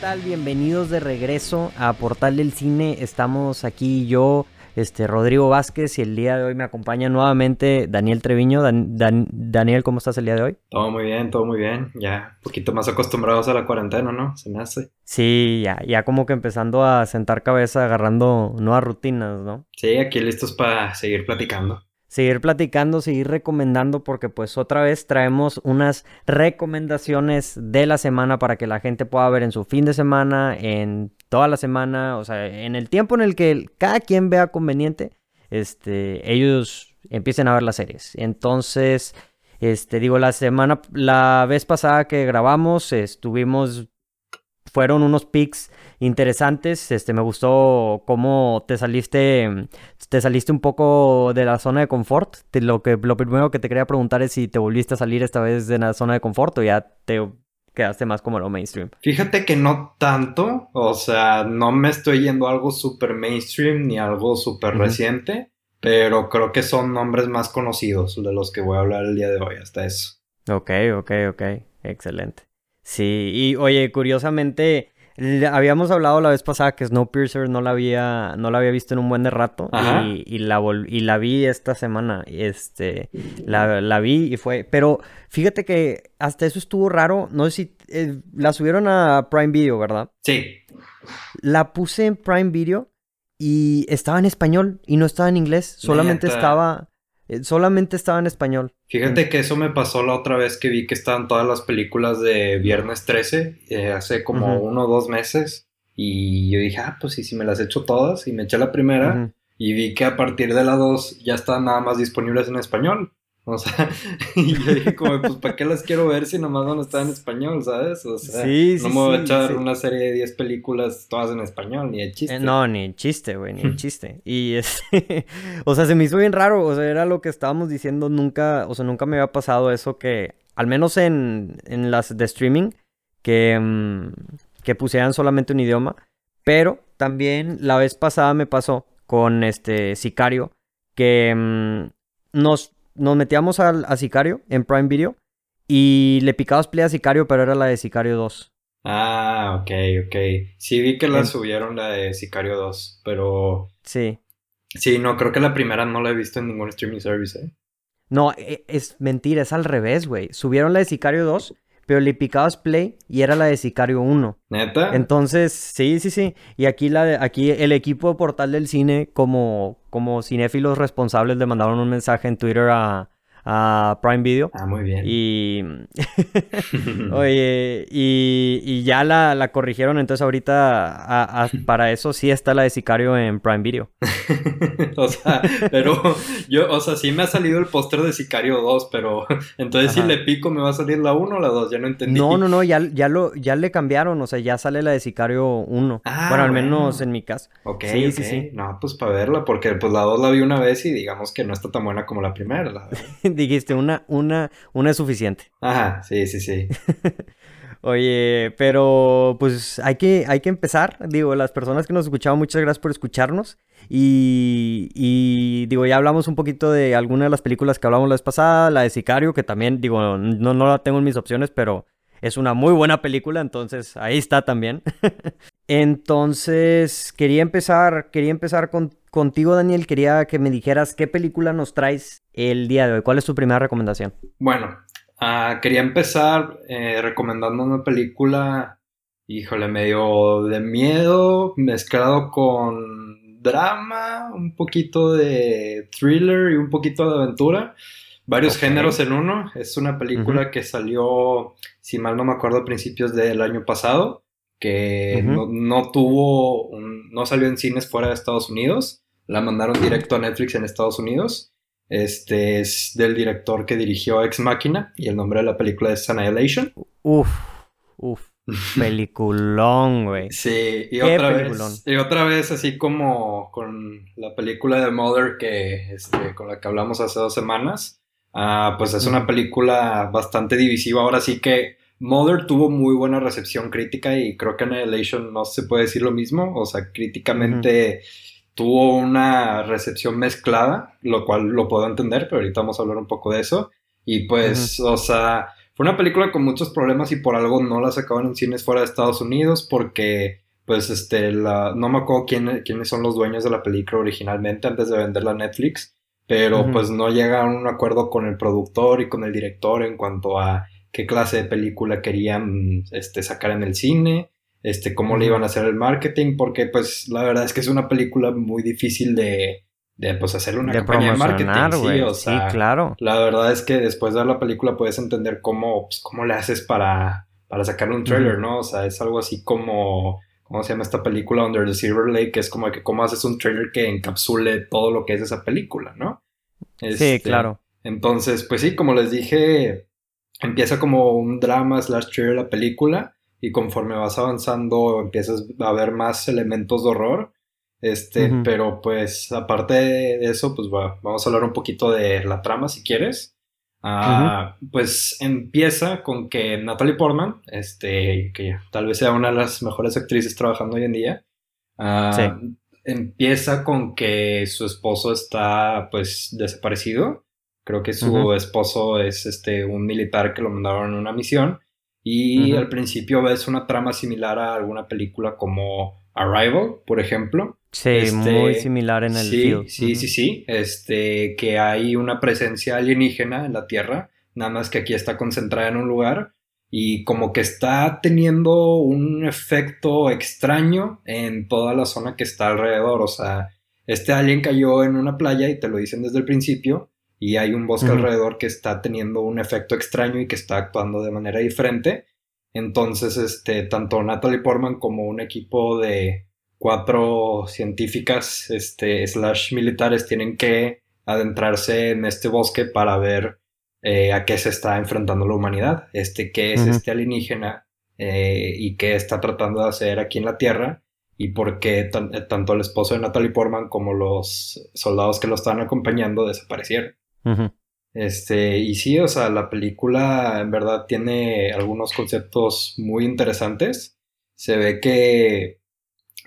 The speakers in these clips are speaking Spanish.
tal? Bienvenidos de regreso a Portal del Cine. Estamos aquí yo, este Rodrigo Vázquez, y el día de hoy me acompaña nuevamente Daniel Treviño. Daniel, ¿cómo estás el día de hoy? Todo muy bien, todo muy bien. Ya un poquito más acostumbrados a la cuarentena, ¿no? Se me hace. Sí, ya, ya como que empezando a sentar cabeza, agarrando nuevas rutinas, ¿no? Sí, aquí listos para seguir platicando seguir platicando, seguir recomendando, porque pues otra vez traemos unas recomendaciones de la semana para que la gente pueda ver en su fin de semana, en toda la semana, o sea, en el tiempo en el que cada quien vea conveniente, este, ellos empiecen a ver las series. Entonces, este, digo, la semana, la vez pasada que grabamos, estuvimos fueron unos picks interesantes. Este, me gustó cómo te saliste, te saliste un poco de la zona de confort. lo, que, lo primero que te quería preguntar es si te volviste a salir esta vez de la zona de confort o ya te quedaste más como lo mainstream. Fíjate que no tanto, o sea, no me estoy yendo a algo súper mainstream ni algo súper reciente, pero creo que son nombres más conocidos de los que voy a hablar el día de hoy, hasta eso. Ok, ok, ok, excelente. Sí, y oye, curiosamente, habíamos hablado la vez pasada que Snowpiercer no la había, no la había visto en un buen de rato y, la y la vi esta semana. Este, la, vi y fue. Pero fíjate que hasta eso estuvo raro. No sé si eh, la subieron a Prime Video, ¿verdad? Sí. La puse en Prime Video y estaba en español y no estaba en inglés. Solamente estaba. Eh, solamente estaba en español. Fíjate que eso me pasó la otra vez que vi que estaban todas las películas de Viernes 13, eh, hace como uno o dos meses. Y yo dije, ah, pues sí, sí me las he hecho todas. Y me eché la primera. Y vi que a partir de la dos ya están nada más disponibles en español. O sea, y yo dije como, pues, ¿para qué las quiero ver si nomás van a estar en español, sabes? O sea, no me voy a echar una serie de 10 películas todas en español, ni de chiste. Eh, no, ni el chiste, güey, ni el chiste. Y este, o sea, se me hizo bien raro, o sea, era lo que estábamos diciendo, nunca, o sea, nunca me había pasado eso que, al menos en, en las de streaming, que, mm, que pusieran solamente un idioma, pero también la vez pasada me pasó con este Sicario, que mm, nos nos metíamos al, a Sicario en Prime Video y le picabas play a Sicario, pero era la de Sicario 2. Ah, ok, ok. Sí, vi que la subieron la de Sicario 2, pero. Sí. Sí, no, creo que la primera no la he visto en ningún streaming service, ¿eh? No, e, es mentira, es al revés, güey. Subieron la de Sicario 2 pero le picabas play y era la de Sicario 1. ¿Neta? Entonces, sí, sí, sí. Y aquí, la aquí el equipo de Portal del Cine, como, como cinéfilos responsables, le mandaron un mensaje en Twitter a, a Prime Video. Ah, muy bien. Y. Oye, y, ya la, corrigieron. Entonces, ahorita para eso sí está la de Sicario en Prime Video. o sea, pero yo, o sea, sí me ha salido el póster de Sicario 2, pero entonces si le pico, ¿me va a salir la 1 o la 2? Ya no entendí. No, no, no, ya, ya, lo, ya le cambiaron. O sea, ya sale la de Sicario 1. Ah, bueno, al menos en mi caso. Ok, sí, sí, sí. No, pues para verla, porque pues la 2 la vi una vez y digamos que no está tan buena como la primera, la dijiste, una, una, una es suficiente. Ajá, sí, sí, sí. Oye, pero pues hay que, hay que empezar. Digo, las personas que nos escuchaban, muchas gracias por escucharnos. Y, y, digo, ya hablamos un poquito de alguna de las películas que hablamos la vez pasada, la de Sicario, que también, digo, no, no la tengo en mis opciones, pero es una muy buena película, entonces ahí está también. entonces, quería empezar, quería empezar con, contigo, Daniel. Quería que me dijeras qué película nos traes el día de hoy. ¿Cuál es tu primera recomendación? Bueno, ah, quería empezar eh, recomendando una película, híjole, medio de miedo, mezclado con drama, un poquito de thriller y un poquito de aventura. Varios géneros en uno. Es una película que salió, si mal no me acuerdo, a principios del año pasado, que no, tuvo, no salió en cines fuera de Estados Unidos. La mandaron directo a Netflix en Estados Unidos. Este es del director que dirigió Ex Machina y el nombre de la película es Annihilation. Uf, uf. Peliculón, güey. Sí, y otra vez. Y otra vez, así como con la película de Mother que este, con la que hablamos hace dos semanas. Ah, pues es una película bastante divisiva. Ahora sí que Mother tuvo muy buena recepción crítica y creo que Annihilation no se puede decir lo mismo. O sea, críticamente tuvo una recepción mezclada, lo cual lo puedo entender, pero ahorita vamos a hablar un poco de eso. Y pues, o sea, fue una película con muchos problemas y por algo no la sacaban en cines fuera de Estados Unidos porque pues este la no me acuerdo quién, quiénes son los dueños de la película originalmente antes de venderla a Netflix, pero pues no llegaron a un acuerdo con el productor y con el director en cuanto a qué clase de película querían este sacar en el cine, este cómo le iban a hacer el marketing porque pues la verdad es que es una película muy difícil de de pues hacerle una campaña de marketing, sí, o sea, claro. La verdad es que después de ver la película puedes entender cómo, pues, cómo le haces para, para sacarle un trailer, ¿no? O sea, es algo así como, ¿cómo se llama esta película? Under the Silver Lake, que es como que cómo haces un trailer que encapsule todo lo que es esa película, ¿no? sí, este, claro. Entonces, pues sí, como les dije, empieza como un drama slash trailer la película y conforme vas avanzando empiezas a ver más elementos de horror este, pero pues aparte de eso, pues vamos a hablar un poquito de la trama si quieres. Ah, pues empieza con que Natalie Portman, este, que tal vez sea una de las mejores actrices trabajando hoy en día, ah, empieza con que su esposo está pues desaparecido. Creo que su esposo es este un militar que lo mandaron en una misión y al principio ves una trama similar a alguna película como Arrival, por ejemplo. Sí, muy este, similar en el sí, Sí, sí, sí. Este, que hay una presencia alienígena en la Tierra, nada más que aquí está concentrada en un lugar y como que está teniendo un efecto extraño en toda la zona que está alrededor. O sea, este alien cayó en una playa y te lo dicen desde el principio y hay un bosque alrededor que está teniendo un efecto extraño y que está actuando de manera diferente. Entonces, este, tanto Natalie Portman como un equipo de cuatro científicas, este, slash militares tienen que adentrarse en este bosque para ver eh, a qué se está enfrentando la humanidad, este, qué es este alienígena eh, y qué está tratando de hacer aquí en la Tierra y por qué eh, tanto el esposo de Natalie Portman como los soldados que lo están acompañando desaparecieron. Este, y sí, o sea, la película en verdad tiene algunos conceptos muy interesantes. Se ve que,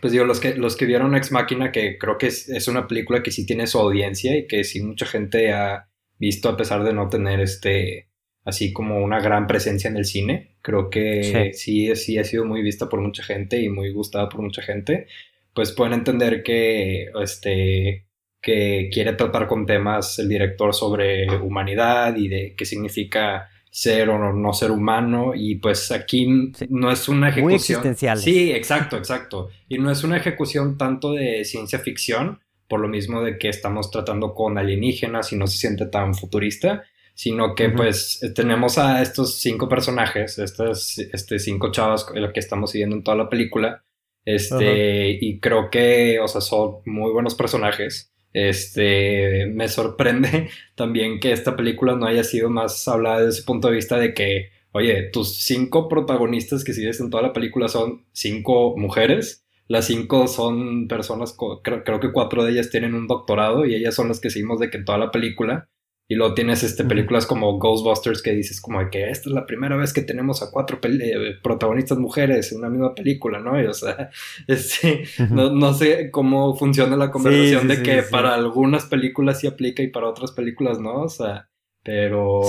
pues digo, los que, los que vieron Ex Máquina, que creo que es, una película que sí tiene su audiencia y que sí mucha gente ha visto a pesar de no tener este, así como una gran presencia en el cine. Creo que sí, sí, sí ha sido muy vista por mucha gente y muy gustada por mucha gente. Pues pueden entender que, este, que quiere tratar con temas el director sobre humanidad y de qué significa ser o no ser humano y pues aquí no es una ejecución muy existencial. Sí, exacto, exacto. Y no es una ejecución tanto de ciencia ficción, por lo mismo de que estamos tratando con alienígenas y no se siente tan futurista, sino que pues tenemos a estos cinco personajes, estas este, cinco chavas que estamos siguiendo en toda la película, este, y creo que, o sea, son muy buenos personajes. Este, me sorprende también que esta película no haya sido más hablada desde ese punto de vista de que, oye, tus cinco protagonistas que sigues en toda la película son cinco mujeres. Las cinco son personas, creo, que cuatro de ellas tienen un doctorado y ellas son las que seguimos de que en toda la película. Y luego tienes este, películas como Ghostbusters que dices como que esta es la primera vez que tenemos a cuatro eh, protagonistas mujeres en una misma película, ¿no? o sea, este, no, sé cómo funciona la conversación de que para algunas películas sí aplica y para otras películas no, o sea, pero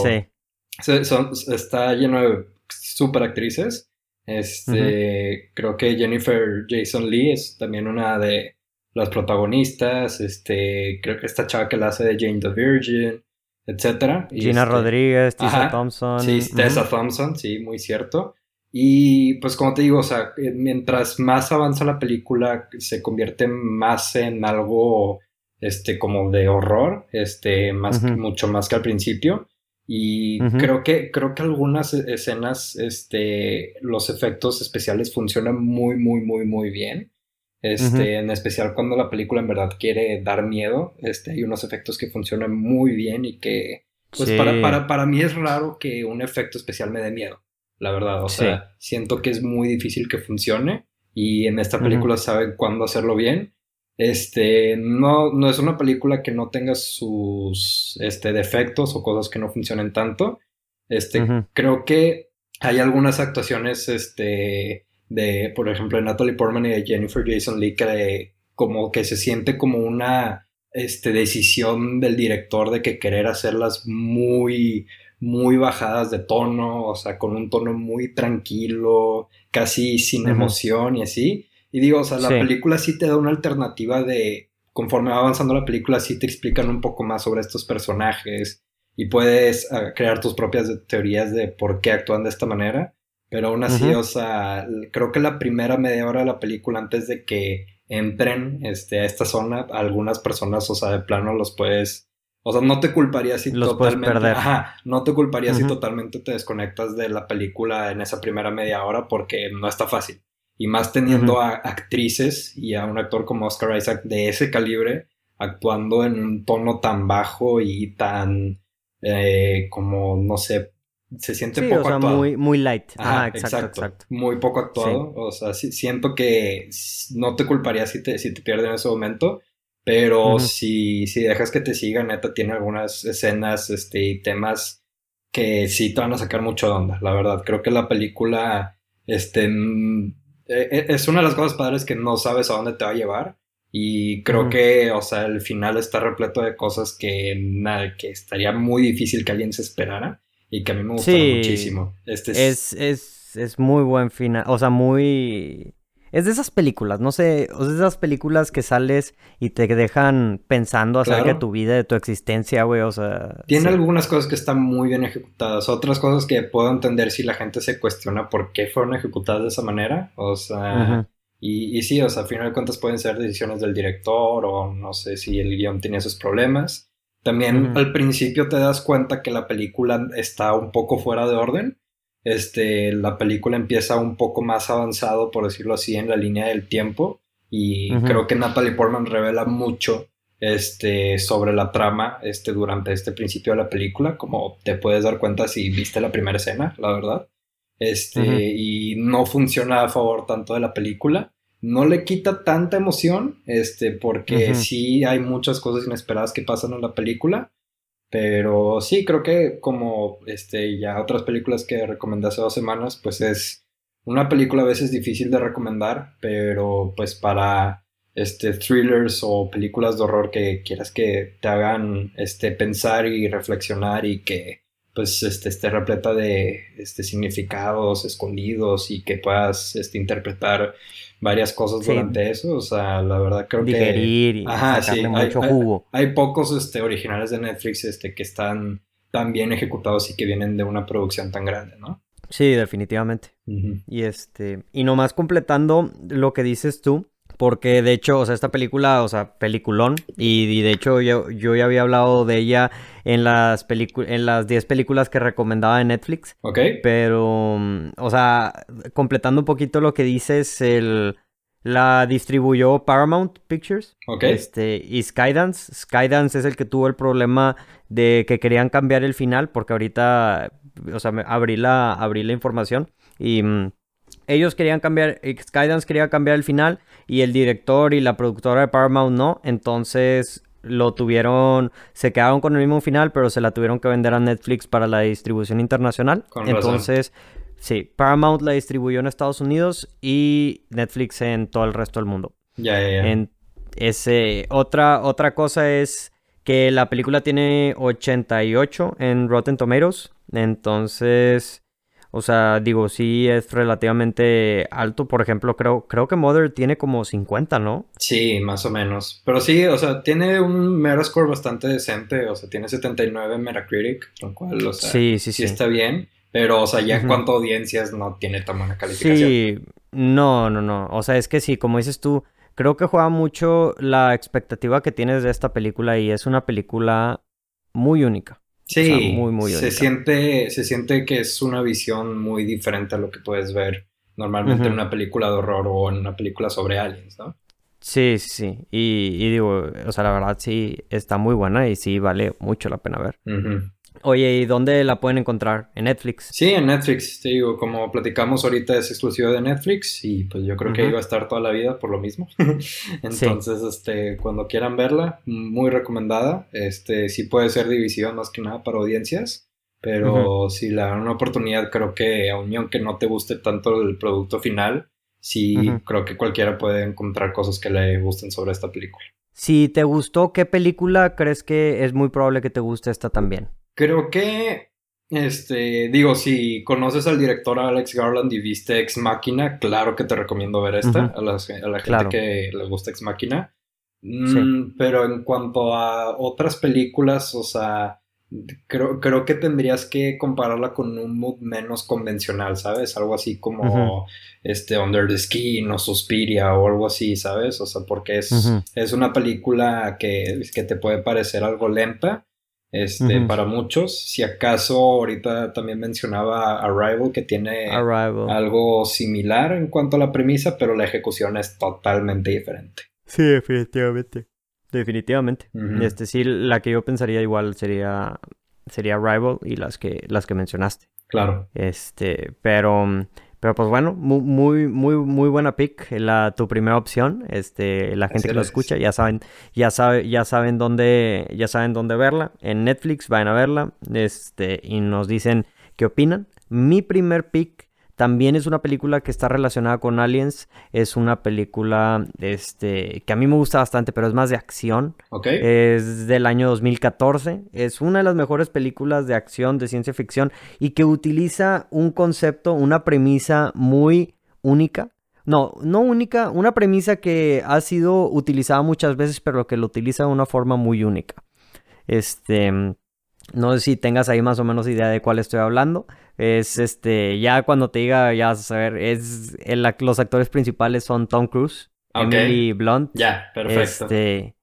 son, está lleno de super actrices. Este, creo que Jennifer Jason Lee es también una de las protagonistas. Este, creo que esta chava que la hace de Jane the Virgin etcétera. Gina este, Rodríguez, Tessa Thompson. Sí, Tessa Thompson, sí, muy cierto. Y pues como te digo, o sea, eh, mientras más avanza la película, se convierte más en algo, este, como de horror, este, más, mucho más que al principio. Y creo que, creo que algunas e-, escenas, este, los efectos especiales funcionan muy, muy, muy, muy bien. Este, En especial cuando la película en verdad quiere dar miedo. Este, hay unos efectos que funcionan muy bien y que, pues para, para, para, mí es raro que un efecto especial me dé miedo, la verdad. O sea, siento que es muy difícil que funcione y en esta película saben cuándo hacerlo bien. Este, no, no es una película que no tenga sus este, defectos o cosas que no funcionen tanto. Este, creo que hay algunas actuaciones, este, de, por ejemplo, de Natalie Portman y de Jennifer Jason Leigh, que como que se siente como una este, decisión del director de que querer hacerlas muy, muy bajadas de tono, o sea, con un tono muy tranquilo, casi sin emoción y así. Y digo, o sea, la película sí te da una alternativa de, conforme va avanzando la película, sí te explican un poco más sobre estos personajes y puedes ah, crear tus propias teorías de por qué actúan de esta manera. Pero aún así, o sea, creo que la primera media hora de la película, antes de que entren este, a esta zona, algunas personas, o sea, de plano los puedes o sea, no te culparía si totalmente. Ajá, no te culparía si totalmente te desconectas de la película en esa primera media hora porque no está fácil. Y más teniendo a actrices y a un actor como Oscar Isaac de ese calibre actuando en un tono tan bajo y tan eh, como no sé se siente poco o sea, actuado. muy muy light. Ajá, exacto, exacto, muy poco actuado. O sea siento que no te culparía si te si te pierdes en ese momento pero si, si dejas que te siga, neta, tiene algunas escenas este, y temas que sí te van a sacar mucho de onda, la verdad. Creo que la película este, e, e, es una de las cosas padres que no sabes a dónde te va a llevar. Y creo que, o sea, el final está repleto de cosas que, nada, que estaría muy difícil que alguien se esperara y que a mí me gustaron muchísimo. Este es... Es, es, es muy buen final, o sea, muy es de esas películas, no sé, o de esas películas que sales y te dejan pensando acerca de tu vida, de tu existencia, güey, o sea... Tiene algunas cosas que están muy bien ejecutadas, otras cosas que puedo entender si la gente se cuestiona por qué fueron ejecutadas de esa manera, o sea... y, y, sí, o sea, al final de cuentas pueden ser decisiones del director o no sé si el guion tenía esos problemas. También al principio te das cuenta que la película está un poco fuera de orden este, la película empieza un poco más avanzado, por decirlo así, en la línea del tiempo. Y creo que Natalie Portman revela mucho este, sobre la trama este, durante este principio de la película, como te puedes dar cuenta si viste la primera escena, la verdad. Este, Y no funciona a favor tanto de la película. No le quita tanta emoción, este, porque sí hay muchas cosas inesperadas que pasan en la película, pero sí, creo que como este, ya otras películas que recomendé hace dos semanas, pues es una película a veces difícil de recomendar, pero pues para este, thrillers o películas de horror que quieras que te hagan este, pensar y reflexionar y que pues este, esté repleta de este, significados escondidos y que puedas este, interpretar varias cosas durante eso. O sea, la verdad creo Digerir que. Y Ajá, sí. Mucho hay, jugo. Hay, pocos este, originales de Netflix este, que están tan bien ejecutados y que vienen de una producción tan grande, ¿no? Sí, definitivamente. Y este. Y nomás completando lo que dices tú. Porque de hecho, o sea, esta película, o sea, peliculón. Y, de hecho, yo, yo, ya había hablado de ella en las, en las 10 películas que recomendaba en Netflix. Ok. Pero, o sea, completando un poquito lo que dices, el, la distribuyó Paramount Pictures. Ok. Este, y Skydance. Skydance es el que tuvo el problema de que querían cambiar el final. Porque ahorita, o sea, abrí la, abrí la información. Y. Ellos querían cambiar, Skydance quería cambiar el final y el director y la productora de Paramount no, entonces lo tuvieron, se quedaron con el mismo final, pero se la tuvieron que vender a Netflix para la distribución internacional. entonces, sí, Paramount la distribuyó en Estados Unidos y Netflix en todo el resto del mundo. Ya, ya, ya. Ese, otra, otra cosa es que la película tiene 88 en Rotten Tomatoes, entonces o sea, digo, sí es relativamente alto. Por ejemplo, creo, creo que Mother tiene como 50, ¿no? Sí, más o menos. Pero sí, o sea, tiene un Metascore bastante decente. O sea, tiene 79 en Metacritic, lo cual, o sea, sí, sí, sí, está bien. Pero, o sea, ya en cuanto a audiencias no tiene tan buena calificación. Sí, no, no, no. O sea, es que sí, como dices tú, creo que juega mucho la expectativa que tienes de esta película y es una película muy única. Sí, muy, muy se siente, se siente que es una visión muy diferente a lo que puedes ver normalmente en una película de horror o en una película sobre aliens, ¿no? Sí, sí, y, y digo, o sea, la verdad sí está muy buena y sí vale mucho la pena ver. Oye, ¿y dónde la pueden encontrar? ¿En Netflix? Sí, en Netflix, te digo, como platicamos ahorita es exclusivo de Netflix y pues yo creo que iba a estar toda la vida por lo mismo. Entonces, este, cuando quieran verla, muy recomendada. Este, sí puede ser división más que nada para audiencias, pero si le dan una oportunidad, creo que aun que no te guste tanto el producto final, sí creo que cualquiera puede encontrar cosas que le gusten sobre esta película. Si te gustó, ¿qué película crees que es muy probable que te guste esta también? Creo que Este, digo, si conoces al director Alex Garland y viste Ex Máquina, claro que te recomiendo ver esta, a, la, gente que le gusta Ex Máquina. Mm, pero en cuanto a otras películas, o sea, creo, creo que tendrías que compararla con un mood menos convencional, ¿sabes? Algo así como este Under the Skin o Suspiria o algo así, ¿sabes? O sea, porque es, es una película que, que te puede parecer algo lenta este, para muchos. Si acaso ahorita también mencionaba Arrival, que tiene algo similar en cuanto a la premisa, pero la ejecución es totalmente diferente. Sí, definitivamente. Definitivamente. Este sí, la que yo pensaría igual sería sería Arrival y las que las que mencionaste. Claro. Este, pero pero pues bueno, muy, muy, muy buena pick, la, tu primera opción. Este, la gente que lo escucha ya saben, ya sabe, ya saben dónde, ya saben dónde verla. En Netflix, vayan a verla. Este, y nos dicen qué opinan. Mi primer pick también es una película que está relacionada con Aliens. Es una película este, que a mí me gusta bastante, pero es más de acción. Es del año 2014. Es una de las mejores películas de acción, de ciencia ficción, y que utiliza un concepto, una premisa muy única. No, no única, una premisa que ha sido utilizada muchas veces, pero que lo utiliza de una forma muy única. Este, no sé si tengas ahí más o menos idea de cuál estoy hablando. Es este, ya cuando te diga, ya vas a ver, es los actores principales son Tom Cruise, Emily Blunt. Ya, perfecto. Este,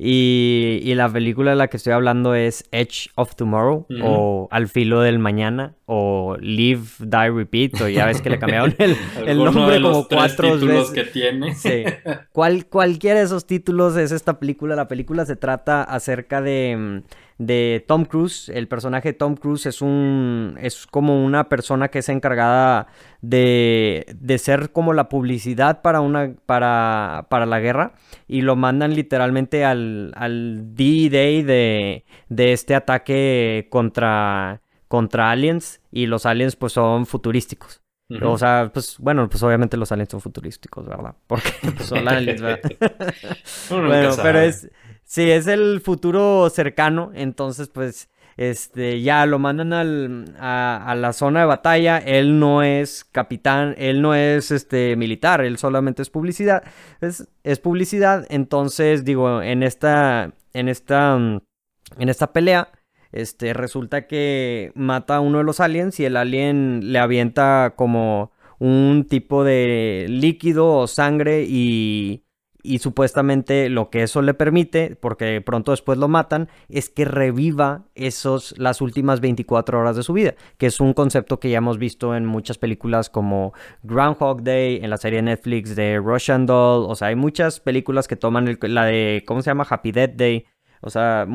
y, y, la película de la que estoy hablando es Edge of Tomorrow, o Al filo del mañana, o Live, Die, Repeat, o ya ves que le cambiaron el, el nombre como cuatro veces. que tiene. Sí. Cual, cualquiera de esos títulos es esta película. La película se trata acerca de mm, de Tom Cruise. El personaje de Tom Cruise es un. es como una persona que es encargada de, de ser como la publicidad para una. para. para la guerra. Y lo mandan literalmente al. al D-Day de. de este ataque contra. contra aliens. Y los aliens pues son futurísticos. O sea, pues bueno, pues obviamente los aliens son futurísticos, ¿verdad? Porque pues, son aliens, ¿verdad? bueno, pero es, Sí, es el futuro cercano, entonces pues este ya lo mandan al, a, la zona de batalla, él no es capitán, él no es este militar, él solamente es publicidad, es, es publicidad, entonces digo, en esta, en esta, en esta pelea, este, resulta que mata a uno de los aliens y el alien le avienta como un tipo de líquido o sangre y y supuestamente lo que eso le permite, porque pronto después lo matan, es que reviva esos las últimas 24 horas de su vida, que es un concepto que ya hemos visto en muchas películas como Groundhog Day, en la serie Netflix de Russian Doll, o sea, hay muchas películas que toman la de ¿cómo se llama? Happy Death Day. O sea,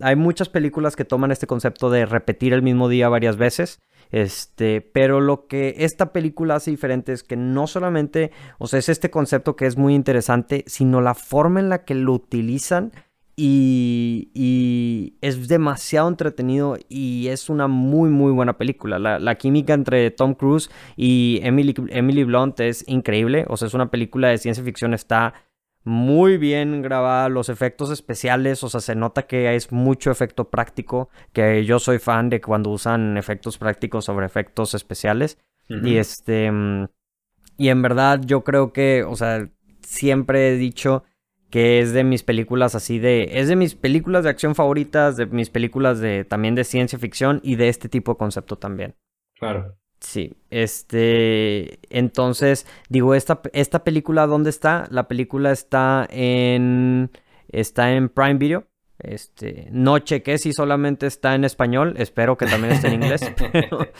hay muchas películas que toman este concepto de repetir el mismo día varias veces este, pero lo que esta película hace diferente es que no solamente, o sea, es este concepto que es muy interesante, sino la forma en la que lo utilizan y, y, es demasiado entretenido y es una muy muy buena película. La, la, química entre Tom Cruise y Emily, Emily Blunt es increíble. O sea, es una película de ciencia ficción, está muy bien grabada, los efectos especiales, o sea, se nota que es mucho efecto práctico, que yo soy fan de cuando usan efectos prácticos sobre efectos especiales. Y este, mm, y en verdad yo creo que, o sea, siempre he dicho que es de mis películas así de, es de mis películas de acción favoritas, de mis películas de también de ciencia ficción y de este tipo de concepto también. Claro. Sí, este, entonces, digo, esta, esta película, ¿dónde está? La película está en, está en Prime Video. Este, no chequé si solamente está en español, espero que también esté en inglés.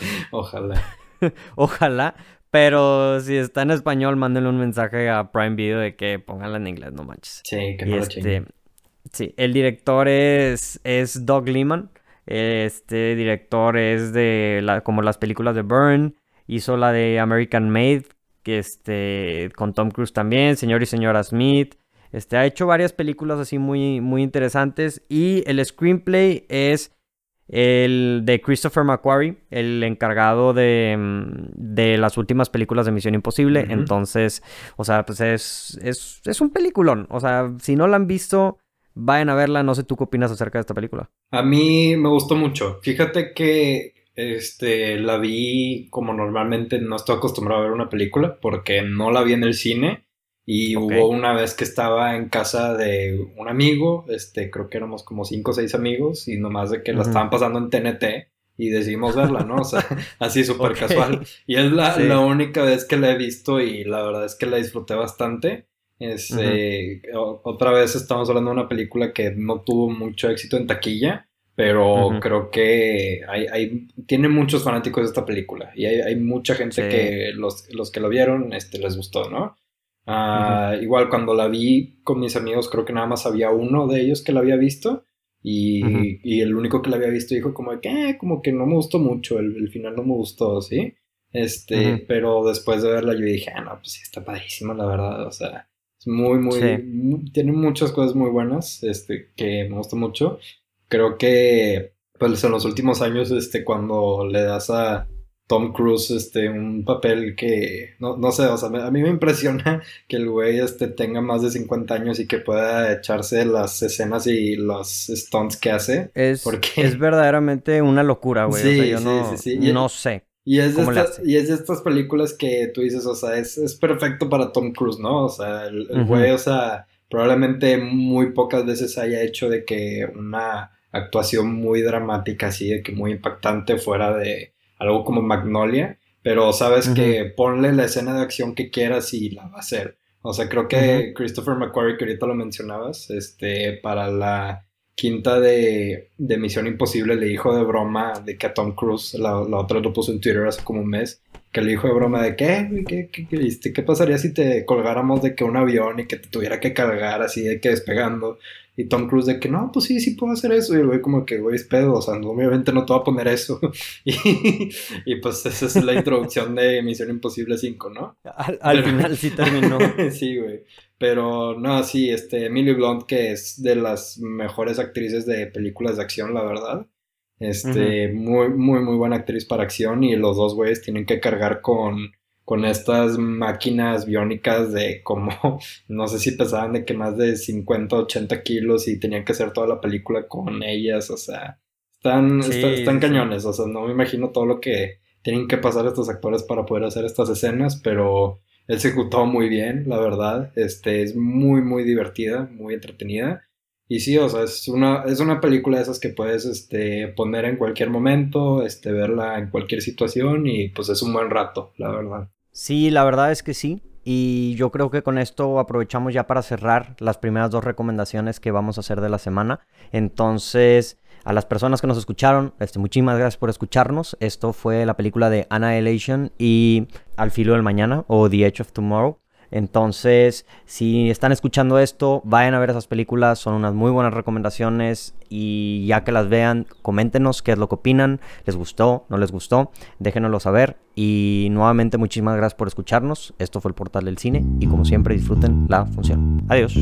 Ojalá. Ojalá, pero si está en español, mándenle un mensaje a Prime Video de que pónganla en inglés, no manches. Sí, que no este, Sí, el director es, es Doug Liman. Este director es de la, como las películas de Burn, hizo la de American Made, que este, con Tom Cruise también, Señor y Señora Smith. Este, ha hecho varias películas así muy, muy interesantes. Y el screenplay es el de Christopher McQuarrie, el encargado de, mm, de las últimas películas de Misión Imposible. Entonces, o sea, pues es, es, es un peliculón. O sea, si no la han visto, Vayan a verla, no sé tú qué opinas acerca de esta película. A mí me gustó mucho. Fíjate que este, la vi como normalmente no estoy acostumbrado a ver una película porque no la vi en el cine y hubo una vez que estaba en casa de un amigo, este, creo que éramos como cinco o seis amigos y nomás de que la estaban pasando en TNT y decidimos verla, ¿no? O sea, así súper casual. Y es la, la, única vez que la he visto y la verdad es que la disfruté bastante. Este, Otra vez estamos hablando de una película que no tuvo mucho éxito en taquilla, pero creo que hay, hay, tiene muchos fanáticos de esta película y hay, hay mucha gente que los, los, que lo vieron este, les gustó, ¿no? Ah, igual cuando la vi con mis amigos creo que nada más había uno de ellos que la había visto y, y el único que la había visto dijo como que, eh, como que no me gustó mucho, el, el final no me gustó, ¿sí? Este, pero después de verla yo dije, ah, no, pues sí, está padrísima, la verdad, o sea, es muy, muy, tiene muchas cosas muy buenas, este, que me gusta mucho creo que pues en los últimos años, este, cuando le das a Tom Cruise, este, un papel que, no, no sé, o sea, a mí me impresiona que el güey, este, tenga más de 50 años y que pueda echarse las escenas y los stunts que hace. Es, porque... es verdaderamente una locura, güey. Sí, yo no, sí, sí, no sé. Y es, de estas, y es de estas películas que tú dices, o sea, es, es perfecto para Tom Cruise, ¿no? O sea, el, el güey, o sea, probablemente muy pocas veces haya hecho de que una actuación muy dramática, así de que muy impactante fuera de algo como Magnolia, pero sabes que ponle la escena de acción que quieras y la va a hacer. O sea, creo que Christopher McQuarrie, que ahorita lo mencionabas, este, para la quinta de, de, Misión Imposible le dijo de broma de que a Tom Cruise, la, otra lo puso en Twitter hace como un mes, que le dijo de broma de que, ¿qué, qué, qué, este, ¿qué pasaría si te colgáramos de que un avión y que te tuviera que cargar así de que despegando? Y Tom Cruise de que no, pues sí, sí puedo hacer eso. Y el güey como que, güey, es pedo, o sea, obviamente no te voy a poner eso. y, y, pues esa es la introducción de Misión Imposible 5, ¿no? Al, final sí terminó. sí, güey. Pero no, sí, este, Emily Blunt, que es de las mejores actrices de películas de acción, la verdad. Este, muy, muy, muy buena actriz para acción. Y los dos güeyes tienen que cargar con con estas máquinas biónicas de como, no sé si pesaban de que más de 50, 80 kilos y tenían que hacer toda la película con ellas, o sea, están, están, cañones, o sea, no me imagino todo lo que tienen que pasar estos actores para poder hacer estas escenas, pero ejecutó muy bien, la verdad, este, es muy, muy divertida, muy entretenida. Y sí, o sea, es una, es una película de esas que puedes este, poner en cualquier momento, este, verla en cualquier situación y pues es un buen rato, la verdad. Sí, la verdad es que sí. Y yo creo que con esto aprovechamos ya para cerrar las primeras dos recomendaciones que vamos a hacer de la semana. Entonces, a las personas que nos escucharon, este, muchísimas gracias por escucharnos. Esto fue la película de Annihilation y Al filo del mañana o The Edge of Tomorrow. Entonces, si están escuchando esto, vayan a ver esas películas, son unas muy buenas recomendaciones y ya que las vean, coméntenos qué es lo que opinan, les gustó, no les gustó, déjenoslo saber y nuevamente muchísimas gracias por escucharnos. Esto fue el portal del cine y como siempre disfruten la función. Adiós.